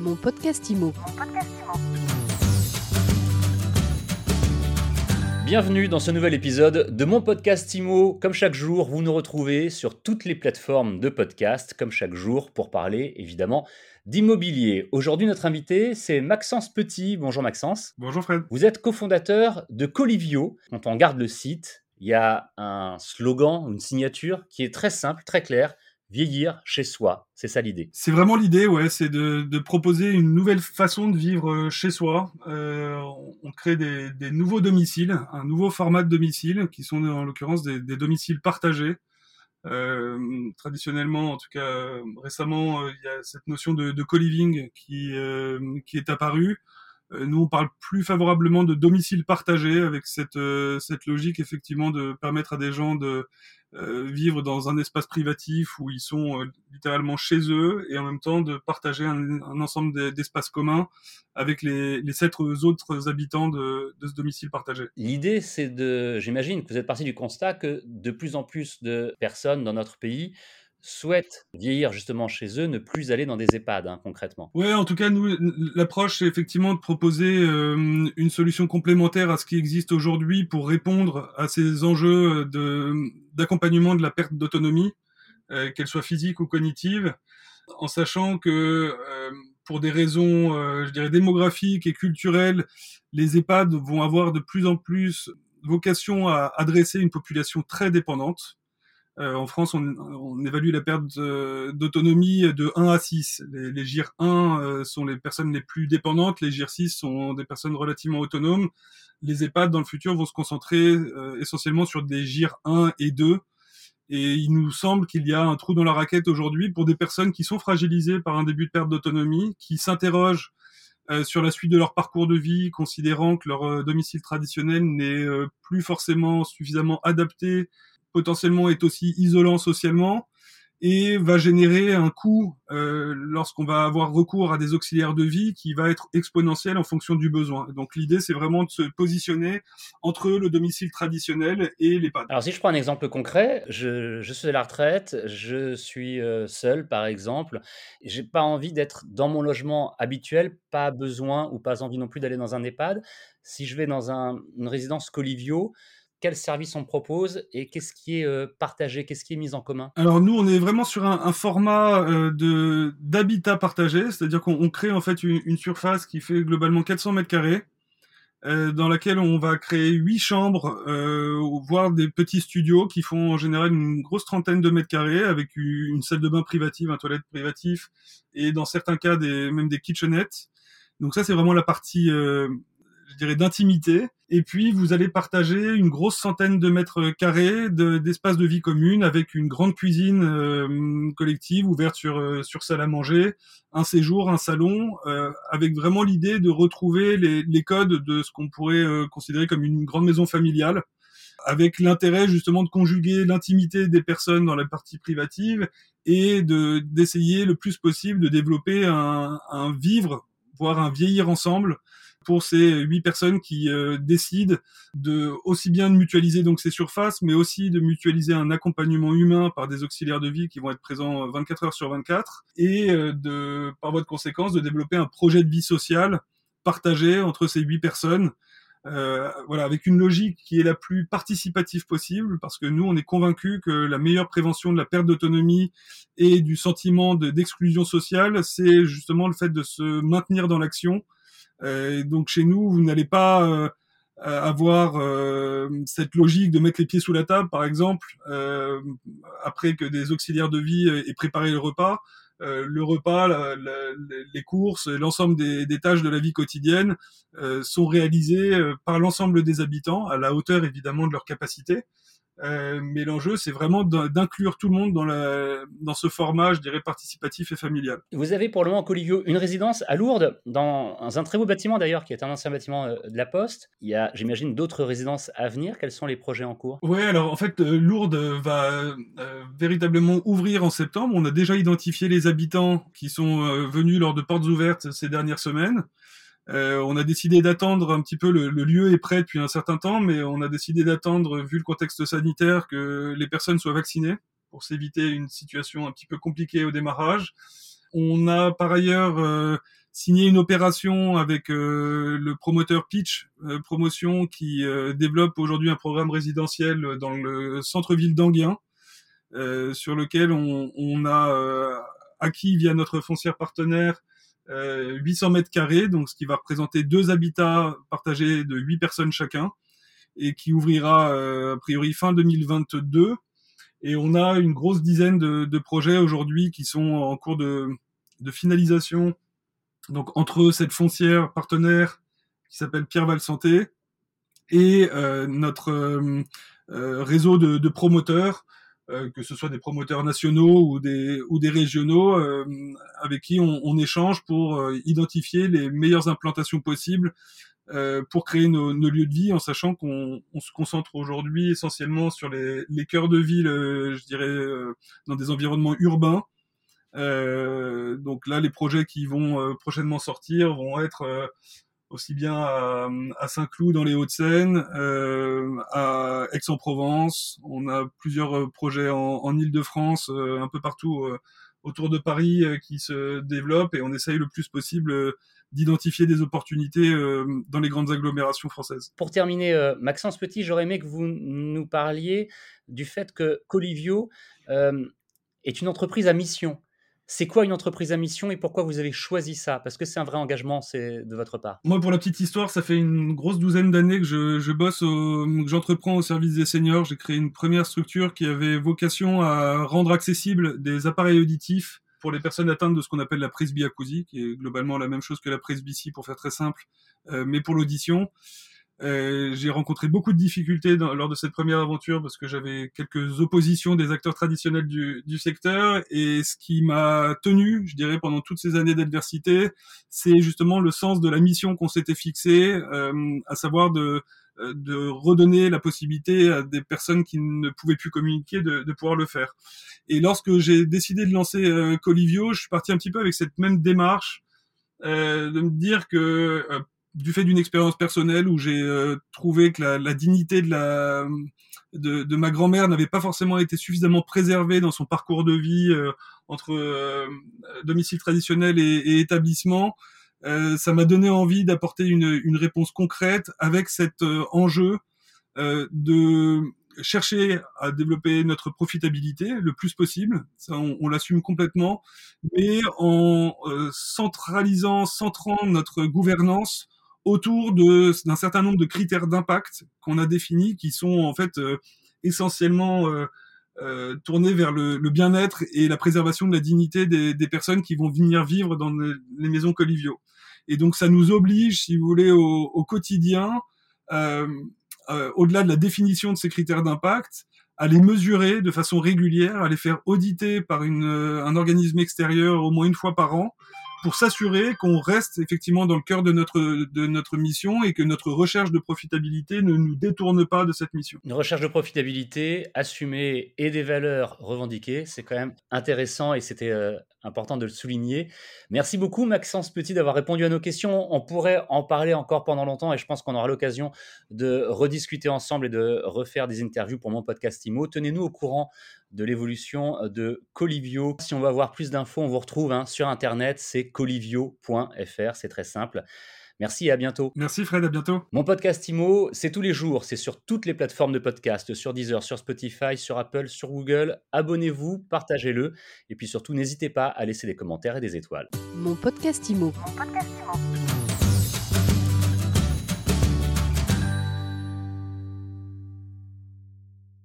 Mon podcast IMO. Bienvenue dans ce nouvel épisode de mon podcast IMO. Comme chaque jour, vous nous retrouvez sur toutes les plateformes de podcast, comme chaque jour, pour parler évidemment d'immobilier. Aujourd'hui, notre invité, c'est Maxence Petit. Bonjour Maxence. Bonjour Fred. Vous êtes cofondateur de Colivio. Quand on regarde le site, il y a un slogan, une signature qui est très simple, très claire vieillir chez soi. C'est ça l'idée. C'est vraiment l'idée, ouais, c'est de, proposer une nouvelle façon de vivre euh, chez soi. Euh, on crée des, nouveaux domiciles, un nouveau format de domicile, qui sont en l'occurrence des, domiciles partagés. Euh, traditionnellement, en tout cas récemment, il y a cette notion de, co-living qui est apparue. Nous, on parle plus favorablement de domicile partagé avec cette, cette logique effectivement de permettre à des gens de euh, vivre dans un espace privatif où ils sont euh, littéralement chez eux et en même temps de partager un, un ensemble d'espaces communs avec les, les sept autres habitants de, de ce domicile partagé. L'idée, c'est de, j'imagine que vous êtes parti du constat que de plus en plus de personnes dans notre pays souhaitent vieillir justement chez eux, ne plus aller dans des EHPAD hein, concrètement. Ouais, en tout cas, nous, l'approche, c'est effectivement de proposer euh, une solution complémentaire à ce qui existe aujourd'hui pour répondre à ces enjeux de d'accompagnement de la perte d'autonomie, euh, qu'elle soit physique ou cognitive, en sachant que euh, pour des raisons, euh, je dirais, démographiques et culturelles, les EHPAD vont avoir de plus en plus vocation à adresser une population très dépendante euh, en France, on, on, évalue la perte d'autonomie de 1 à 6. Les, les GIR 1 euh, sont les personnes les plus dépendantes, les GIR 6 sont des personnes relativement autonomes. Les EHPAD, dans le futur, vont se concentrer euh, essentiellement sur des GIR 1 et 2. Et il nous semble qu'il y a un trou dans la raquette aujourd'hui pour des personnes qui sont fragilisées par un début de perte d'autonomie, qui s'interrogent sur la suite de leur parcours de vie, considérant que leur domicile traditionnel n'est plus forcément suffisamment adapté potentiellement est aussi isolant socialement et va générer un coût euh, lorsqu'on va avoir recours à des auxiliaires de vie qui va être exponentiel en fonction du besoin. Donc l'idée, c'est vraiment de se positionner entre le domicile traditionnel et l'EHPAD. Alors si je prends un exemple concret, je, suis à la retraite, je suis euh, seul par exemple, j'ai pas envie d'être dans mon logement habituel, pas besoin ou pas envie non plus d'aller dans un EHPAD. Si je vais dans un, une résidence Colivio, quels services on propose et qu'est-ce qui est euh, partagé, qu'est-ce qui est mis en commun? Alors nous, on est vraiment sur un, format euh, de d'habitat partagé, c'est-à-dire qu'on crée en fait une, une, surface qui fait globalement 400 mètres carrés, euh, dans laquelle on va créer huit chambres, voire des petits studios qui font en général une grosse trentaine de mètres carrés, avec une salle de bain privative, un toilette privatif, et dans certains cas des, même des kitchenettes. Donc ça, c'est vraiment la partie je dirais, d'intimité. Et puis, vous allez partager une grosse centaine de mètres carrés d'espace de, vie commune avec une grande cuisine euh, collective ouverte sur, euh, sur salle à manger, un séjour, un salon, euh, avec vraiment l'idée de retrouver les, codes de ce qu'on pourrait considérer comme une grande maison familiale avec l'intérêt justement de conjuguer l'intimité des personnes dans la partie privative et de d'essayer le plus possible de développer un vivre, voire un vieillir ensemble pour ces huit personnes qui euh, décident de aussi bien de mutualiser donc ces surfaces, mais aussi de mutualiser un accompagnement humain par des auxiliaires de vie qui vont être présents 24 heures sur 24 et euh, de, par voie de conséquence, de développer un projet de vie sociale partagé entre ces huit personnes. Euh, voilà, avec une logique qui est la plus participative possible, parce que nous, on est convaincus que la meilleure prévention de la perte d'autonomie et du sentiment d'exclusion sociale, c'est justement le fait de se maintenir dans l'action, euh, donc chez nous, vous n'allez pas euh, avoir euh, cette logique de mettre les pieds sous la table, par exemple, après que des auxiliaires de vie aient préparé le repas. le repas, la, la, les courses, l'ensemble des, des, tâches de la vie quotidienne sont réalisées par l'ensemble des habitants, à la hauteur évidemment de leur capacité. Euh, mais l'enjeu, c'est vraiment d'inclure tout le monde dans, la, dans ce format, je dirais, participatif et familial. Vous avez pour le moment, Colivio, une résidence à Lourdes, dans un très beau bâtiment d'ailleurs, qui est un ancien bâtiment euh, de la Poste. Il y a, j'imagine, d'autres résidences à venir. Quels sont les projets en cours? Oui, alors en fait, euh, Lourdes va euh, véritablement ouvrir en septembre. On a déjà identifié les habitants qui sont euh, venus lors de portes ouvertes ces dernières semaines. Euh, on a décidé d'attendre un petit peu, le, le, lieu est prêt depuis un certain temps, mais on a décidé d'attendre, vu le contexte sanitaire, que les personnes soient vaccinées pour s'éviter une situation un petit peu compliquée au démarrage. On a par ailleurs euh, signé une opération avec le promoteur Pitch Promotion qui développe aujourd'hui un programme résidentiel dans le centre-ville d'Anguien, sur lequel on, on a acquis via notre foncière partenaire 800 mètres carrés, donc ce qui va représenter deux habitats partagés de 8 personnes chacun, et qui ouvrira a priori fin 2022. Et on a une grosse dizaine de, projets aujourd'hui qui sont en cours de, finalisation. Donc entre cette foncière partenaire qui s'appelle Pierre Val Santé et euh, notre euh, euh réseau de, promoteurs, euh, que ce soit des promoteurs nationaux ou des, ou des régionaux, euh, avec qui on, échange pour identifier les meilleures implantations possibles euh, pour créer nos, lieux de vie, en sachant qu'on se concentre aujourd'hui essentiellement sur les, les, cœurs de ville, euh, je dirais, euh, dans des environnements urbains. donc là, les projets qui vont prochainement sortir vont être aussi bien à, Saint-Cloud dans les Hauts-de-Seine, à Aix-en-Provence. On a plusieurs projets en, en Ile-de-France, un peu partout autour de Paris qui se développent et on essaye le plus possible d'identifier des opportunités euh, dans les grandes agglomérations françaises. Pour terminer, euh, Maxence Petit, j'aurais aimé que vous nous parliez du fait que Colivio euh, est une entreprise à mission. C'est quoi une entreprise à mission et pourquoi vous avez choisi ça? Parce que c'est un vrai engagement c'est de votre part. Moi, pour la petite histoire, ça fait une grosse douzaine d'années que je, bosse, que j'entreprends au service des seniors. J'ai créé une première structure qui avait vocation à rendre accessibles des appareils auditifs pour les personnes atteintes de ce qu'on appelle la presbyacousie, qui est globalement la même chose que la presbytie pour faire très simple, euh, mais pour l'audition. Euh, j'ai rencontré beaucoup de difficultés dans, lors de cette première aventure parce que j'avais quelques oppositions des acteurs traditionnels du, du secteur et ce qui m'a tenu, je dirais, pendant toutes ces années d'adversité, c'est justement le sens de la mission qu'on s'était fixée, euh, à savoir de euh, de redonner la possibilité à des personnes qui ne pouvaient plus communiquer de, de pouvoir le faire. Et lorsque j'ai décidé de lancer euh, Colivio, je suis parti un petit peu avec cette même démarche euh, de me dire que euh, du fait d'une expérience personnelle où j'ai trouvé que la, la, dignité de la de, de ma grand-mère n'avait pas forcément été suffisamment préservée dans son parcours de vie entre domicile traditionnel et, et établissement, euh, ça m'a donné envie d'apporter une, une, réponse concrète avec cet euh, enjeu euh, de chercher à développer notre profitabilité le plus possible, ça on, on l'assume complètement, mais en centralisant, centrant notre gouvernance autour de d'un certain nombre de critères d'impact qu'on a définis, qui sont en fait essentiellement euh, tourné vers le, le bien-être et la préservation de la dignité des, des, personnes qui vont venir vivre dans les maisons Colivio. Et donc ça nous oblige, si vous voulez, au, au quotidien, euh, euh, au-delà de la définition de ces critères d'impact, à les mesurer de façon régulière, à les faire auditer par une, euh, un organisme extérieur au moins une fois par an, pour s'assurer qu'on reste effectivement dans le cœur de notre, mission et que notre recherche de profitabilité ne nous détourne pas de cette mission. Une recherche de profitabilité assumée et des valeurs revendiquées, c'est quand même intéressant et c'était euh, important de le souligner. Merci beaucoup Maxence Petit d'avoir répondu à nos questions. On pourrait en parler encore pendant longtemps et je pense qu'on aura l'occasion de rediscuter ensemble et de refaire des interviews pour mon podcast IMO. Tenez-nous au courant de l'évolution de Colivio. Si on veut avoir plus d'infos, on vous retrouve hein, sur Internet, c'est colivio.fr, c'est très simple. Merci et à bientôt. Merci Fred, à bientôt. Mon podcast IMO, c'est tous les jours, c'est sur toutes les plateformes de podcast, sur Deezer, sur Spotify, sur Apple, sur Google. Abonnez-vous, partagez-le et puis surtout n'hésitez pas à laisser des commentaires et des étoiles. Mon podcast IMO. Mon podcast